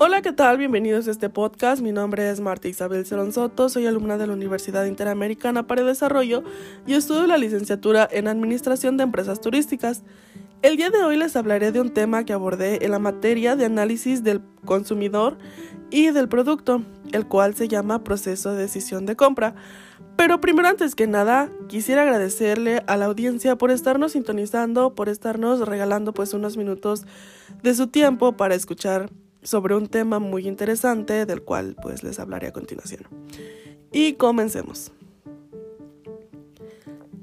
Hola, ¿qué tal? Bienvenidos a este podcast. Mi nombre es Marta Isabel Cerón Soto, soy alumna de la Universidad Interamericana para el Desarrollo y estudio la licenciatura en Administración de Empresas Turísticas. El día de hoy les hablaré de un tema que abordé en la materia de análisis del consumidor y del producto, el cual se llama proceso de decisión de compra. Pero primero, antes que nada, quisiera agradecerle a la audiencia por estarnos sintonizando, por estarnos regalando pues unos minutos de su tiempo para escuchar sobre un tema muy interesante del cual pues les hablaré a continuación. Y comencemos.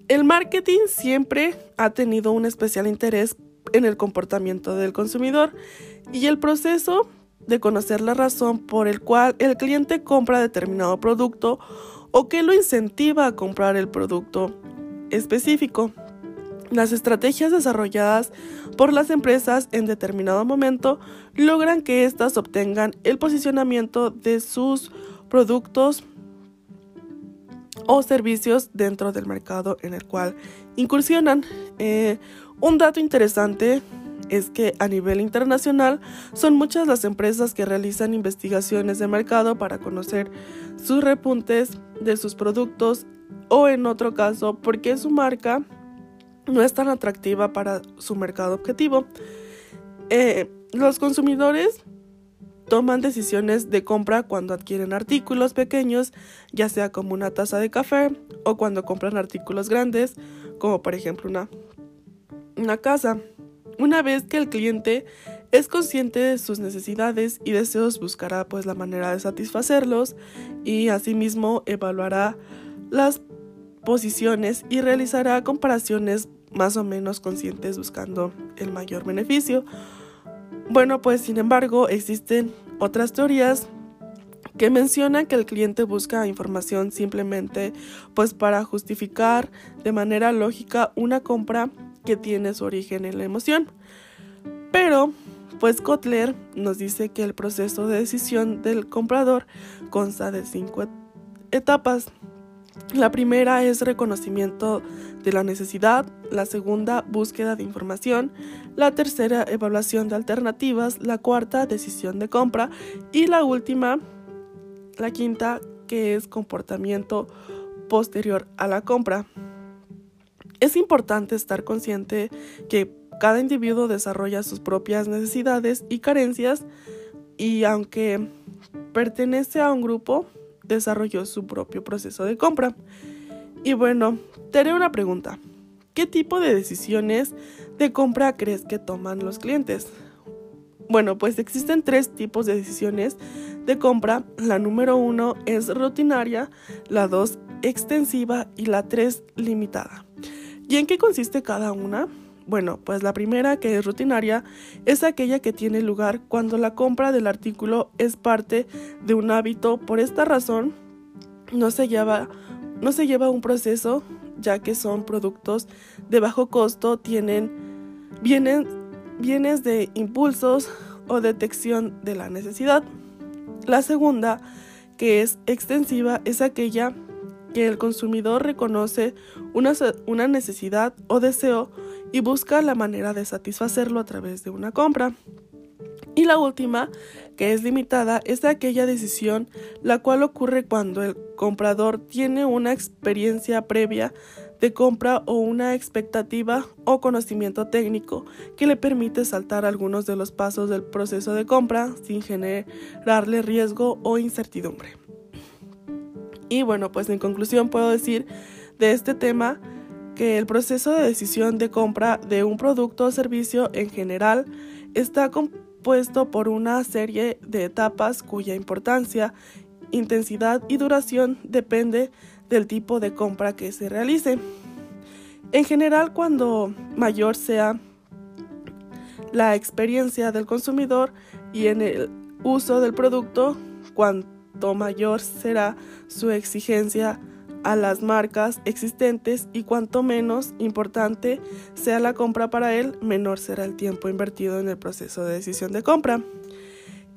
El marketing siempre ha tenido un especial interés en el comportamiento del consumidor y el proceso de conocer la razón por el cual el cliente compra determinado producto o que lo incentiva a comprar el producto específico. Las estrategias desarrolladas por las empresas en determinado momento logran que éstas obtengan el posicionamiento de sus productos o servicios dentro del mercado en el cual incursionan. Eh, un dato interesante es que a nivel internacional son muchas las empresas que realizan investigaciones de mercado para conocer sus repuntes de sus productos o en otro caso porque su marca no es tan atractiva para su mercado objetivo. Eh, los consumidores toman decisiones de compra cuando adquieren artículos pequeños, ya sea como una taza de café o cuando compran artículos grandes, como por ejemplo una, una casa. Una vez que el cliente es consciente de sus necesidades y deseos, buscará pues la manera de satisfacerlos y asimismo evaluará las posiciones y realizará comparaciones más o menos conscientes buscando el mayor beneficio. Bueno, pues sin embargo existen otras teorías que mencionan que el cliente busca información simplemente pues para justificar de manera lógica una compra que tiene su origen en la emoción. Pero pues Kotler nos dice que el proceso de decisión del comprador consta de cinco etapas. La primera es reconocimiento de la necesidad, la segunda búsqueda de información, la tercera evaluación de alternativas, la cuarta decisión de compra y la última, la quinta, que es comportamiento posterior a la compra. Es importante estar consciente que cada individuo desarrolla sus propias necesidades y carencias y aunque pertenece a un grupo, desarrolló su propio proceso de compra. Y bueno, te haré una pregunta. ¿Qué tipo de decisiones de compra crees que toman los clientes? Bueno, pues existen tres tipos de decisiones de compra. La número uno es rutinaria, la dos extensiva y la tres limitada. ¿Y en qué consiste cada una? Bueno, pues la primera, que es rutinaria, es aquella que tiene lugar cuando la compra del artículo es parte de un hábito. Por esta razón, no se lleva, no se lleva un proceso, ya que son productos de bajo costo, tienen bienes de impulsos o detección de la necesidad. La segunda, que es extensiva, es aquella que el consumidor reconoce una, una necesidad o deseo y busca la manera de satisfacerlo a través de una compra. Y la última, que es limitada, es de aquella decisión la cual ocurre cuando el comprador tiene una experiencia previa de compra o una expectativa o conocimiento técnico que le permite saltar algunos de los pasos del proceso de compra sin generarle riesgo o incertidumbre. Y bueno, pues en conclusión puedo decir de este tema que el proceso de decisión de compra de un producto o servicio en general está compuesto por una serie de etapas cuya importancia, intensidad y duración depende del tipo de compra que se realice. En general, cuando mayor sea la experiencia del consumidor y en el uso del producto, cuanto mayor será su exigencia a las marcas existentes y cuanto menos importante sea la compra para él, menor será el tiempo invertido en el proceso de decisión de compra.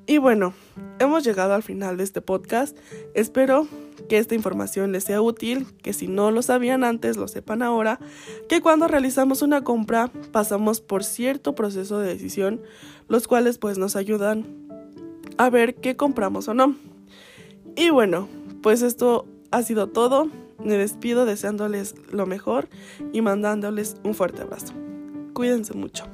Y bueno, hemos llegado al final de este podcast. Espero que esta información les sea útil, que si no lo sabían antes, lo sepan ahora, que cuando realizamos una compra pasamos por cierto proceso de decisión, los cuales pues nos ayudan a ver qué compramos o no. Y bueno, pues esto ha sido todo. Me despido deseándoles lo mejor y mandándoles un fuerte abrazo. Cuídense mucho.